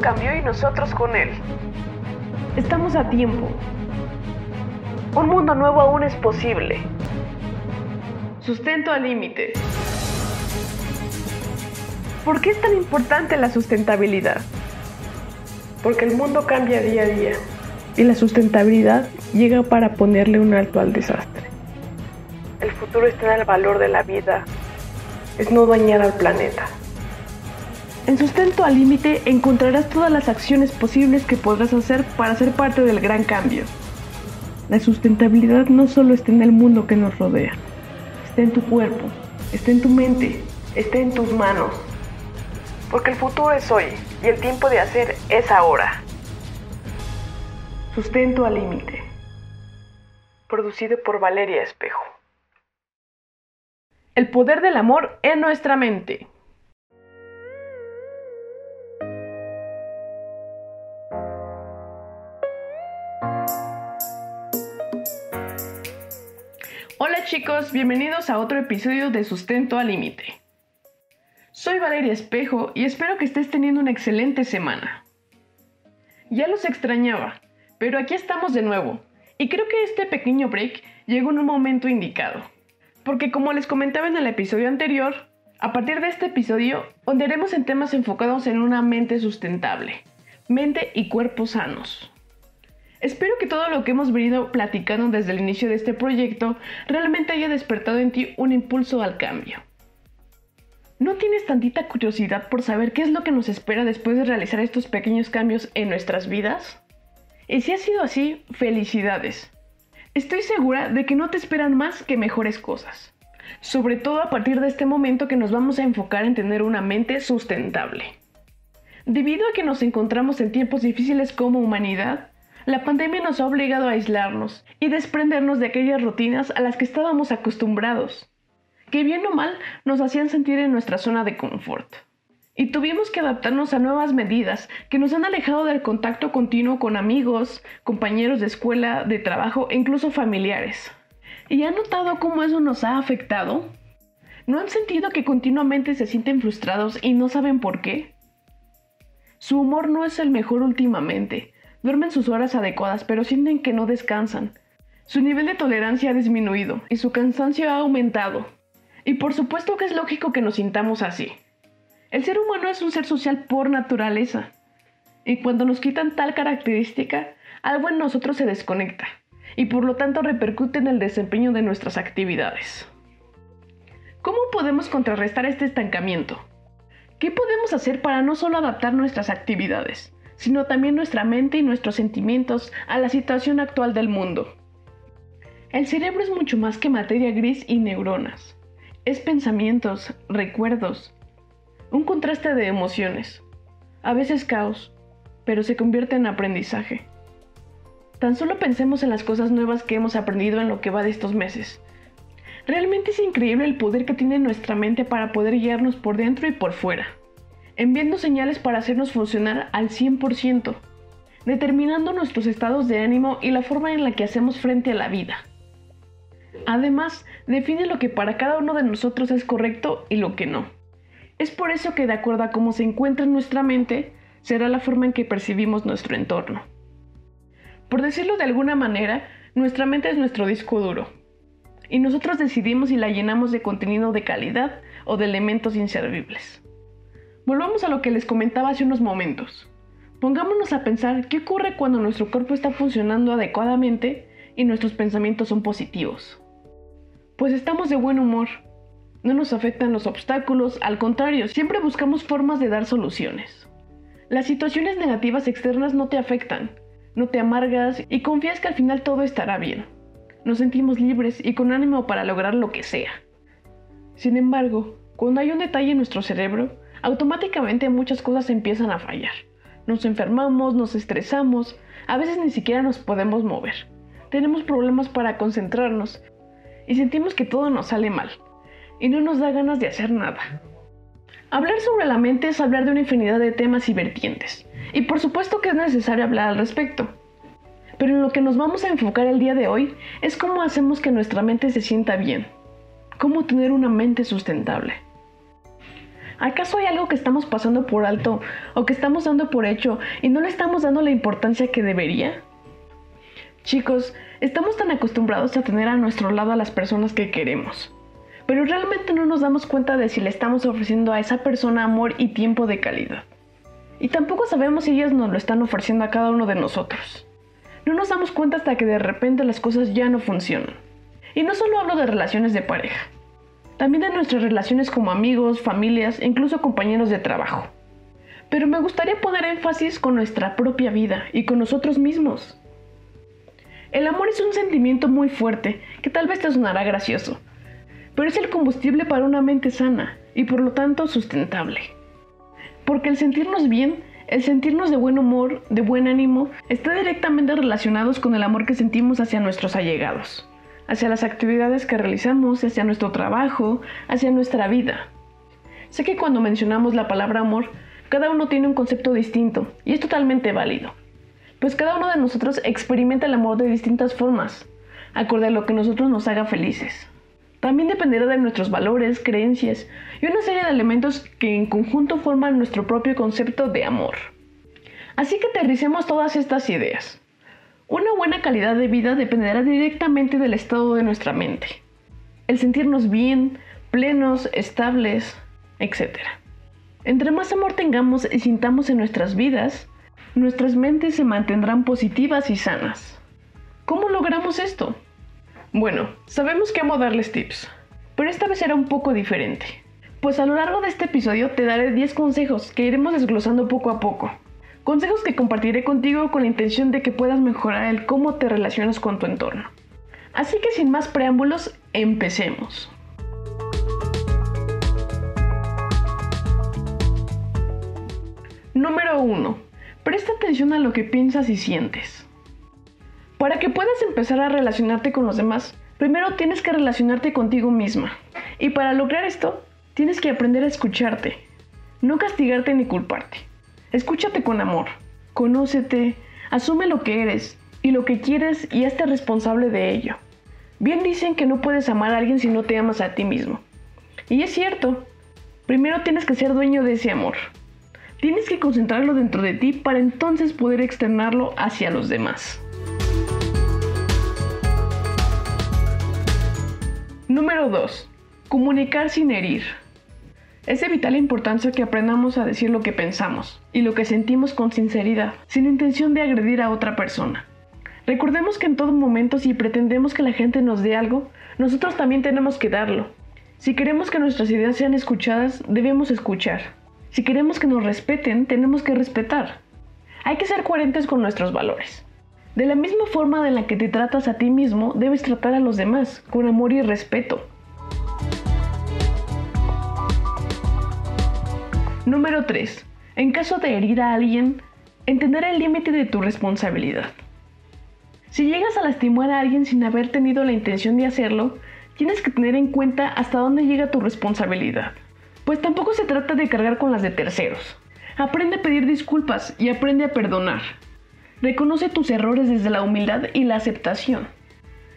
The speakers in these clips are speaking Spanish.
cambió y nosotros con él. Estamos a tiempo. Un mundo nuevo aún es posible. Sustento al límite. ¿Por qué es tan importante la sustentabilidad? Porque el mundo cambia día a día y la sustentabilidad llega para ponerle un alto al desastre. El futuro está en el valor de la vida, es no dañar al planeta. En Sustento al Límite encontrarás todas las acciones posibles que podrás hacer para ser parte del gran cambio. La sustentabilidad no solo está en el mundo que nos rodea, está en tu cuerpo, está en tu mente, está en tus manos. Porque el futuro es hoy y el tiempo de hacer es ahora. Sustento al Límite. Producido por Valeria Espejo. El poder del amor en nuestra mente. Chicos, bienvenidos a otro episodio de Sustento al Límite. Soy Valeria Espejo y espero que estés teniendo una excelente semana. Ya los extrañaba, pero aquí estamos de nuevo, y creo que este pequeño break llegó en un momento indicado. Porque como les comentaba en el episodio anterior, a partir de este episodio ondearemos en temas enfocados en una mente sustentable, mente y cuerpo sanos. Espero que todo lo que hemos venido platicando desde el inicio de este proyecto realmente haya despertado en ti un impulso al cambio. ¿No tienes tantita curiosidad por saber qué es lo que nos espera después de realizar estos pequeños cambios en nuestras vidas? Y si ha sido así, felicidades. Estoy segura de que no te esperan más que mejores cosas. Sobre todo a partir de este momento que nos vamos a enfocar en tener una mente sustentable. Debido a que nos encontramos en tiempos difíciles como humanidad, la pandemia nos ha obligado a aislarnos y desprendernos de aquellas rutinas a las que estábamos acostumbrados, que bien o mal nos hacían sentir en nuestra zona de confort. Y tuvimos que adaptarnos a nuevas medidas que nos han alejado del contacto continuo con amigos, compañeros de escuela, de trabajo e incluso familiares. ¿Y han notado cómo eso nos ha afectado? ¿No han sentido que continuamente se sienten frustrados y no saben por qué? Su humor no es el mejor últimamente, Duermen sus horas adecuadas, pero sienten que no descansan. Su nivel de tolerancia ha disminuido y su cansancio ha aumentado. Y por supuesto que es lógico que nos sintamos así. El ser humano es un ser social por naturaleza. Y cuando nos quitan tal característica, algo en nosotros se desconecta y por lo tanto repercute en el desempeño de nuestras actividades. ¿Cómo podemos contrarrestar este estancamiento? ¿Qué podemos hacer para no solo adaptar nuestras actividades, sino también nuestra mente y nuestros sentimientos a la situación actual del mundo. El cerebro es mucho más que materia gris y neuronas. Es pensamientos, recuerdos, un contraste de emociones, a veces caos, pero se convierte en aprendizaje. Tan solo pensemos en las cosas nuevas que hemos aprendido en lo que va de estos meses. Realmente es increíble el poder que tiene nuestra mente para poder guiarnos por dentro y por fuera enviando señales para hacernos funcionar al 100%, determinando nuestros estados de ánimo y la forma en la que hacemos frente a la vida. Además, define lo que para cada uno de nosotros es correcto y lo que no. Es por eso que de acuerdo a cómo se encuentra en nuestra mente, será la forma en que percibimos nuestro entorno. Por decirlo de alguna manera, nuestra mente es nuestro disco duro, y nosotros decidimos si la llenamos de contenido de calidad o de elementos inservibles. Volvamos a lo que les comentaba hace unos momentos. Pongámonos a pensar qué ocurre cuando nuestro cuerpo está funcionando adecuadamente y nuestros pensamientos son positivos. Pues estamos de buen humor. No nos afectan los obstáculos, al contrario, siempre buscamos formas de dar soluciones. Las situaciones negativas externas no te afectan, no te amargas y confías que al final todo estará bien. Nos sentimos libres y con ánimo para lograr lo que sea. Sin embargo, cuando hay un detalle en nuestro cerebro, automáticamente muchas cosas empiezan a fallar. Nos enfermamos, nos estresamos, a veces ni siquiera nos podemos mover. Tenemos problemas para concentrarnos y sentimos que todo nos sale mal y no nos da ganas de hacer nada. Hablar sobre la mente es hablar de una infinidad de temas y vertientes, y por supuesto que es necesario hablar al respecto. Pero en lo que nos vamos a enfocar el día de hoy es cómo hacemos que nuestra mente se sienta bien, cómo tener una mente sustentable. ¿Acaso hay algo que estamos pasando por alto o que estamos dando por hecho y no le estamos dando la importancia que debería? Chicos, estamos tan acostumbrados a tener a nuestro lado a las personas que queremos, pero realmente no nos damos cuenta de si le estamos ofreciendo a esa persona amor y tiempo de calidad. Y tampoco sabemos si ellas nos lo están ofreciendo a cada uno de nosotros. No nos damos cuenta hasta que de repente las cosas ya no funcionan. Y no solo hablo de relaciones de pareja, también de nuestras relaciones como amigos, familias e incluso compañeros de trabajo. Pero me gustaría poner énfasis con nuestra propia vida y con nosotros mismos. El amor es un sentimiento muy fuerte que tal vez te sonará gracioso, pero es el combustible para una mente sana y por lo tanto sustentable. Porque el sentirnos bien, el sentirnos de buen humor, de buen ánimo, está directamente relacionados con el amor que sentimos hacia nuestros allegados, hacia las actividades que realizamos, hacia nuestro trabajo, hacia nuestra vida. Sé que cuando mencionamos la palabra amor, cada uno tiene un concepto distinto y es totalmente válido pues cada uno de nosotros experimenta el amor de distintas formas, acorde a lo que nosotros nos haga felices. También dependerá de nuestros valores, creencias y una serie de elementos que en conjunto forman nuestro propio concepto de amor. Así que aterricemos todas estas ideas. Una buena calidad de vida dependerá directamente del estado de nuestra mente. El sentirnos bien, plenos, estables, etc. Entre más amor tengamos y sintamos en nuestras vidas, nuestras mentes se mantendrán positivas y sanas. ¿Cómo logramos esto? Bueno, sabemos que amo darles tips, pero esta vez será un poco diferente. Pues a lo largo de este episodio te daré 10 consejos que iremos desglosando poco a poco. Consejos que compartiré contigo con la intención de que puedas mejorar el cómo te relacionas con tu entorno. Así que sin más preámbulos, empecemos. Número 1 Presta atención a lo que piensas y sientes. Para que puedas empezar a relacionarte con los demás, primero tienes que relacionarte contigo misma. Y para lograr esto, tienes que aprender a escucharte. No castigarte ni culparte. Escúchate con amor. Conócete, asume lo que eres y lo que quieres y hazte responsable de ello. Bien dicen que no puedes amar a alguien si no te amas a ti mismo. Y es cierto. Primero tienes que ser dueño de ese amor. Tienes que concentrarlo dentro de ti para entonces poder externarlo hacia los demás. Número 2. Comunicar sin herir. Es de vital importancia que aprendamos a decir lo que pensamos y lo que sentimos con sinceridad, sin intención de agredir a otra persona. Recordemos que en todo momento si pretendemos que la gente nos dé algo, nosotros también tenemos que darlo. Si queremos que nuestras ideas sean escuchadas, debemos escuchar. Si queremos que nos respeten, tenemos que respetar. Hay que ser coherentes con nuestros valores. De la misma forma de la que te tratas a ti mismo, debes tratar a los demás, con amor y respeto. Número 3. En caso de herir a alguien, entender el límite de tu responsabilidad. Si llegas a lastimar a alguien sin haber tenido la intención de hacerlo, tienes que tener en cuenta hasta dónde llega tu responsabilidad. Pues tampoco se trata de cargar con las de terceros. Aprende a pedir disculpas y aprende a perdonar. Reconoce tus errores desde la humildad y la aceptación.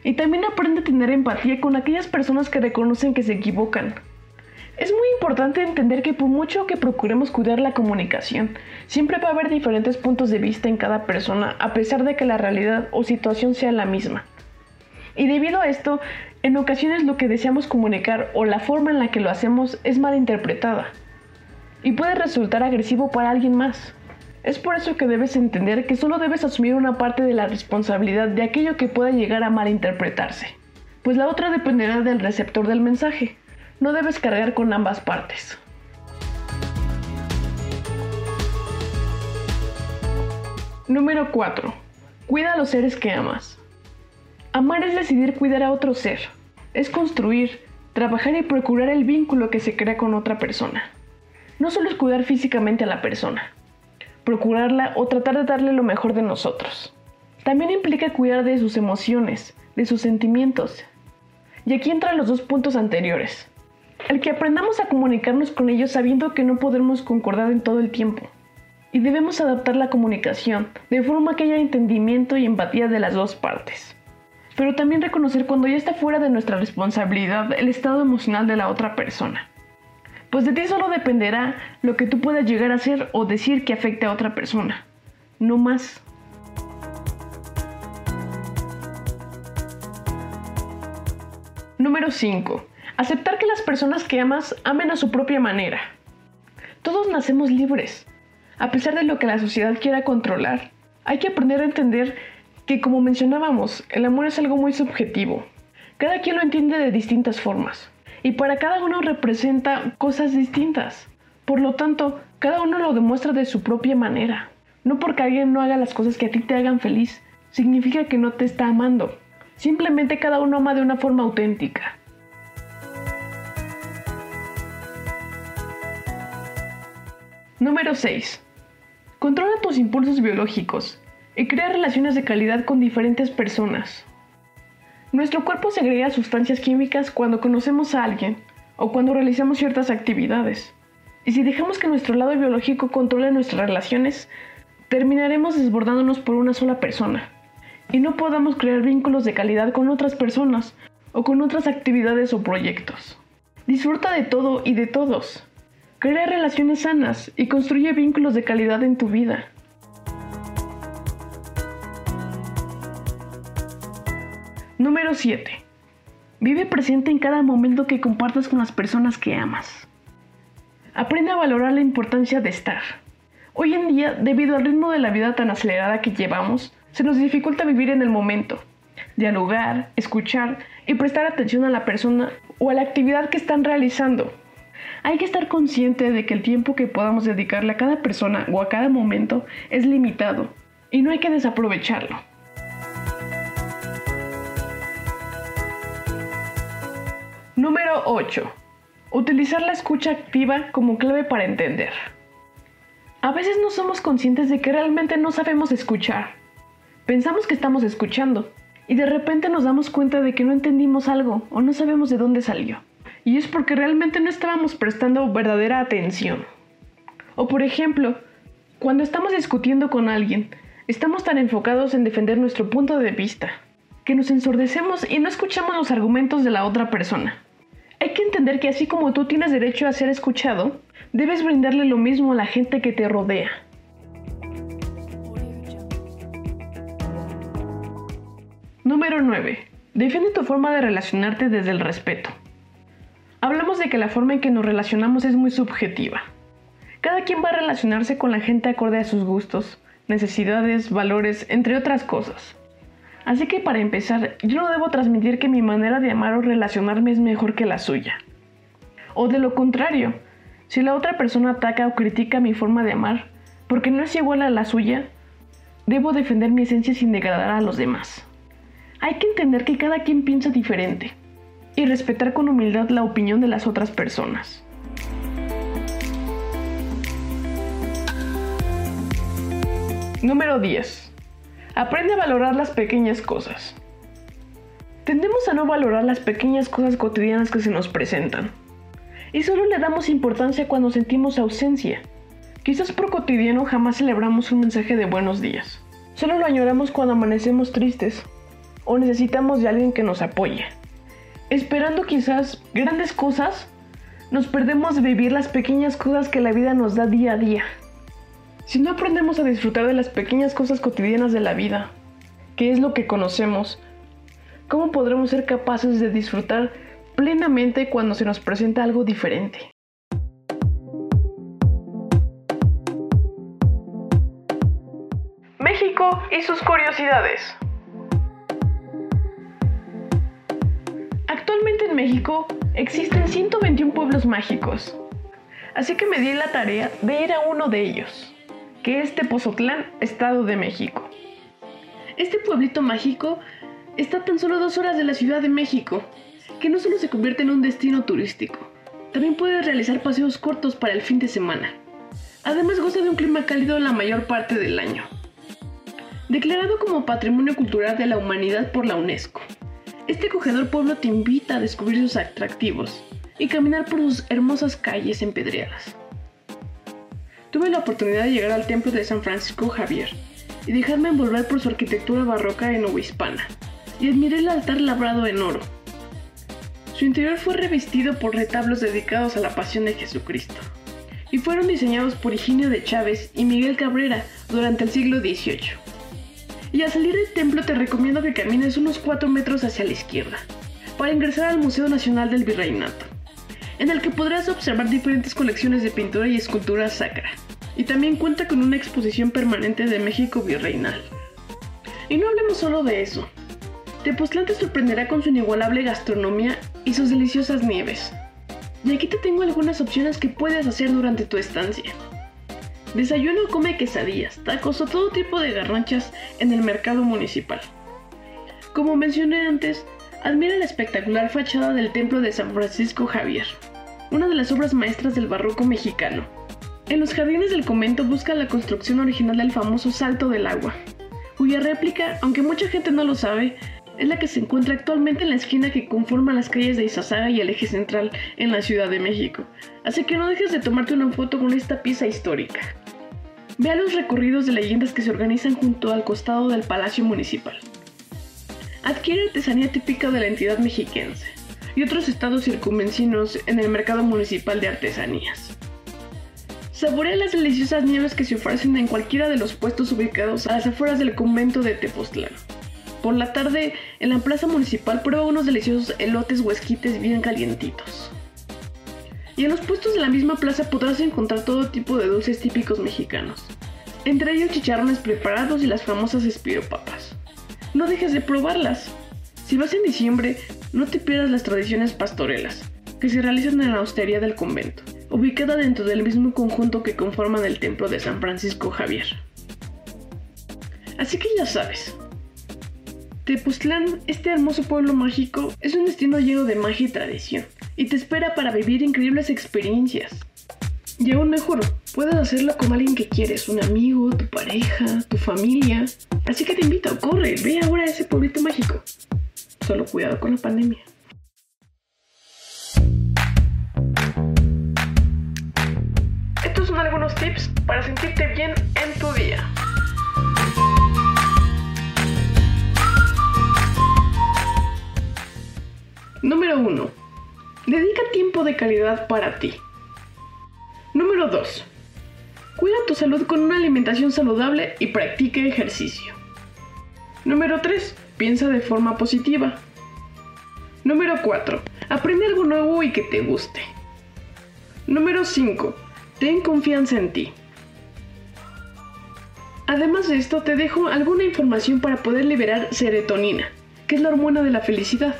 Y también aprende a tener empatía con aquellas personas que reconocen que se equivocan. Es importante entender que por mucho que procuremos cuidar la comunicación, siempre va a haber diferentes puntos de vista en cada persona a pesar de que la realidad o situación sea la misma. Y debido a esto, en ocasiones lo que deseamos comunicar o la forma en la que lo hacemos es mal interpretada y puede resultar agresivo para alguien más. Es por eso que debes entender que solo debes asumir una parte de la responsabilidad de aquello que pueda llegar a malinterpretarse, pues la otra dependerá del receptor del mensaje. No debes cargar con ambas partes. Número 4. Cuida a los seres que amas. Amar es decidir cuidar a otro ser. Es construir, trabajar y procurar el vínculo que se crea con otra persona. No solo es cuidar físicamente a la persona, procurarla o tratar de darle lo mejor de nosotros. También implica cuidar de sus emociones, de sus sentimientos. Y aquí entran los dos puntos anteriores. El que aprendamos a comunicarnos con ellos sabiendo que no podremos concordar en todo el tiempo. Y debemos adaptar la comunicación de forma que haya entendimiento y empatía de las dos partes pero también reconocer cuando ya está fuera de nuestra responsabilidad el estado emocional de la otra persona. pues de ti solo dependerá lo que tú puedas llegar a hacer o decir que afecte a otra persona, no más. Número 5. Aceptar que las personas que amas amen a su propia manera. Todos nacemos libres, a pesar de lo que la sociedad quiera controlar. Hay que aprender a entender que, como mencionábamos, el amor es algo muy subjetivo. Cada quien lo entiende de distintas formas y para cada uno representa cosas distintas. Por lo tanto, cada uno lo demuestra de su propia manera. No porque alguien no haga las cosas que a ti te hagan feliz, significa que no te está amando. Simplemente cada uno ama de una forma auténtica. Número 6. Controla tus impulsos biológicos y crea relaciones de calidad con diferentes personas. Nuestro cuerpo segrega sustancias químicas cuando conocemos a alguien o cuando realizamos ciertas actividades. Y si dejamos que nuestro lado biológico controle nuestras relaciones, terminaremos desbordándonos por una sola persona. Y no podamos crear vínculos de calidad con otras personas o con otras actividades o proyectos. Disfruta de todo y de todos. Crea relaciones sanas y construye vínculos de calidad en tu vida. Número 7. Vive presente en cada momento que compartas con las personas que amas. Aprende a valorar la importancia de estar. Hoy en día, debido al ritmo de la vida tan acelerada que llevamos, se nos dificulta vivir en el momento, dialogar, escuchar y prestar atención a la persona o a la actividad que están realizando. Hay que estar consciente de que el tiempo que podamos dedicarle a cada persona o a cada momento es limitado y no hay que desaprovecharlo. Número 8. Utilizar la escucha activa como clave para entender. A veces no somos conscientes de que realmente no sabemos escuchar. Pensamos que estamos escuchando y de repente nos damos cuenta de que no entendimos algo o no sabemos de dónde salió. Y es porque realmente no estábamos prestando verdadera atención. O por ejemplo, cuando estamos discutiendo con alguien, estamos tan enfocados en defender nuestro punto de vista que nos ensordecemos y no escuchamos los argumentos de la otra persona. Hay que entender que así como tú tienes derecho a ser escuchado, debes brindarle lo mismo a la gente que te rodea. Número 9. Defiende tu forma de relacionarte desde el respeto. Hablamos de que la forma en que nos relacionamos es muy subjetiva. Cada quien va a relacionarse con la gente acorde a sus gustos, necesidades, valores, entre otras cosas. Así que para empezar, yo no debo transmitir que mi manera de amar o relacionarme es mejor que la suya. O de lo contrario, si la otra persona ataca o critica mi forma de amar porque no es igual a la suya, debo defender mi esencia sin degradar a los demás. Hay que entender que cada quien piensa diferente y respetar con humildad la opinión de las otras personas. Número 10. Aprende a valorar las pequeñas cosas. Tendemos a no valorar las pequeñas cosas cotidianas que se nos presentan. Y solo le damos importancia cuando sentimos ausencia. Quizás por cotidiano jamás celebramos un mensaje de buenos días. Solo lo añoramos cuando amanecemos tristes o necesitamos de alguien que nos apoye. Esperando quizás grandes cosas, nos perdemos de vivir las pequeñas cosas que la vida nos da día a día. Si no aprendemos a disfrutar de las pequeñas cosas cotidianas de la vida, que es lo que conocemos, ¿cómo podremos ser capaces de disfrutar plenamente cuando se nos presenta algo diferente? México y sus curiosidades. En México existen 121 pueblos mágicos, así que me di la tarea de ir a uno de ellos que es Tepozotlán, Estado de México. Este pueblito mágico está tan solo dos horas de la Ciudad de México, que no solo se convierte en un destino turístico, también puede realizar paseos cortos para el fin de semana. Además goza de un clima cálido la mayor parte del año. Declarado como Patrimonio Cultural de la Humanidad por la UNESCO, este acogedor pueblo te invita a descubrir sus atractivos y caminar por sus hermosas calles empedreadas. Tuve la oportunidad de llegar al templo de San Francisco Javier y dejarme envolver por su arquitectura barroca en hispana y admiré el altar labrado en oro. Su interior fue revestido por retablos dedicados a la pasión de Jesucristo y fueron diseñados por Higinio de Chávez y Miguel Cabrera durante el siglo XVIII. Y al salir del templo te recomiendo que camines unos 4 metros hacia la izquierda para ingresar al Museo Nacional del Virreinato, en el que podrás observar diferentes colecciones de pintura y escultura sacra, y también cuenta con una exposición permanente de México virreinal. Y no hablemos solo de eso. Tepoztlán te sorprenderá con su inigualable gastronomía y sus deliciosas nieves. Y aquí te tengo algunas opciones que puedes hacer durante tu estancia. Desayuno come quesadillas, tacos o todo tipo de garnachas en el mercado municipal. Como mencioné antes, admira la espectacular fachada del templo de San Francisco Javier, una de las obras maestras del barroco mexicano. En los jardines del convento busca la construcción original del famoso Salto del Agua, cuya réplica, aunque mucha gente no lo sabe, es la que se encuentra actualmente en la esquina que conforma las calles de Izazaga y el eje central en la Ciudad de México. Así que no dejes de tomarte una foto con esta pieza histórica. Vea los recorridos de leyendas que se organizan junto al costado del Palacio Municipal. Adquiere artesanía típica de la entidad mexiquense y otros estados circunvencinos en el mercado municipal de artesanías. Saborea las deliciosas nieves que se ofrecen en cualquiera de los puestos ubicados a las afueras del convento de Tepoztlán. Por la tarde, en la plaza municipal prueba unos deliciosos elotes o esquites bien calientitos. Y en los puestos de la misma plaza podrás encontrar todo tipo de dulces típicos mexicanos, entre ellos chicharrones preparados y las famosas espiropapas. No dejes de probarlas. Si vas en diciembre, no te pierdas las tradiciones pastorelas, que se realizan en la hostería del convento, ubicada dentro del mismo conjunto que conforman el templo de San Francisco Javier. Así que ya sabes, Tepoztlán, este hermoso pueblo mágico, es un destino lleno de magia y tradición, y te espera para vivir increíbles experiencias. Y aún mejor, puedes hacerlo con alguien que quieres, un amigo, tu pareja, tu familia. Así que te invito, corre, ve ahora a ese pueblito mágico. Solo cuidado con la pandemia. Estos son algunos tips para sentirte bien en tu día. Número 1. Dedica tiempo de calidad para ti. Número 2. Cuida tu salud con una alimentación saludable y practique ejercicio. Número 3. Piensa de forma positiva. Número 4. Aprende algo nuevo y que te guste. Número 5. Ten confianza en ti. Además de esto, te dejo alguna información para poder liberar serotonina, que es la hormona de la felicidad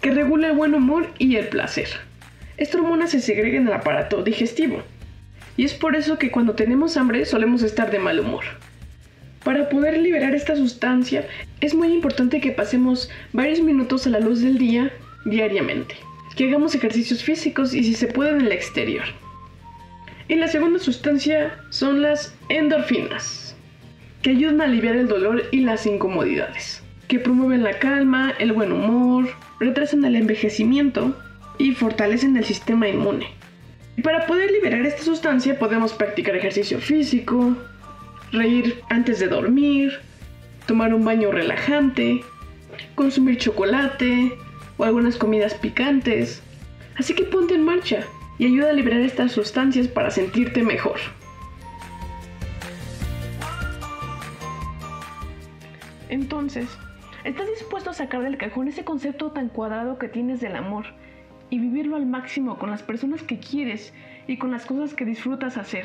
que regula el buen humor y el placer. Esta hormona se segrega en el aparato digestivo. Y es por eso que cuando tenemos hambre solemos estar de mal humor. Para poder liberar esta sustancia es muy importante que pasemos varios minutos a la luz del día diariamente. Que hagamos ejercicios físicos y si se puede en el exterior. Y la segunda sustancia son las endorfinas, que ayudan a aliviar el dolor y las incomodidades, que promueven la calma, el buen humor, retrasan el envejecimiento y fortalecen el sistema inmune. Y para poder liberar esta sustancia podemos practicar ejercicio físico, reír antes de dormir, tomar un baño relajante, consumir chocolate o algunas comidas picantes. Así que ponte en marcha y ayuda a liberar estas sustancias para sentirte mejor. Entonces, ¿Estás dispuesto a sacar del cajón ese concepto tan cuadrado que tienes del amor y vivirlo al máximo con las personas que quieres y con las cosas que disfrutas hacer?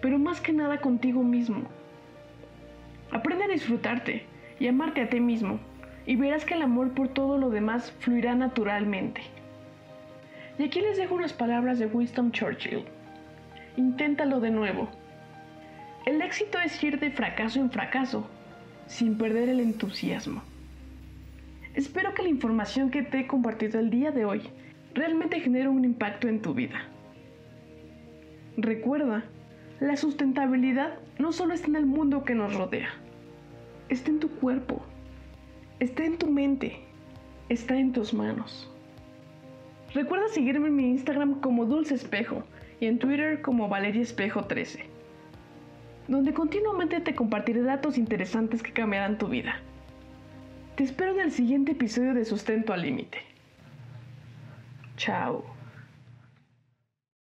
Pero más que nada contigo mismo. Aprende a disfrutarte y amarte a ti mismo y verás que el amor por todo lo demás fluirá naturalmente. Y aquí les dejo unas palabras de Winston Churchill. Inténtalo de nuevo. El éxito es ir de fracaso en fracaso sin perder el entusiasmo. Espero que la información que te he compartido el día de hoy realmente genere un impacto en tu vida. Recuerda, la sustentabilidad no solo está en el mundo que nos rodea, está en tu cuerpo, está en tu mente, está en tus manos. Recuerda seguirme en mi Instagram como Dulce Espejo y en Twitter como Valeria Espejo 13 donde continuamente te compartiré datos interesantes que cambiarán tu vida. Te espero en el siguiente episodio de Sustento al Límite. Chao.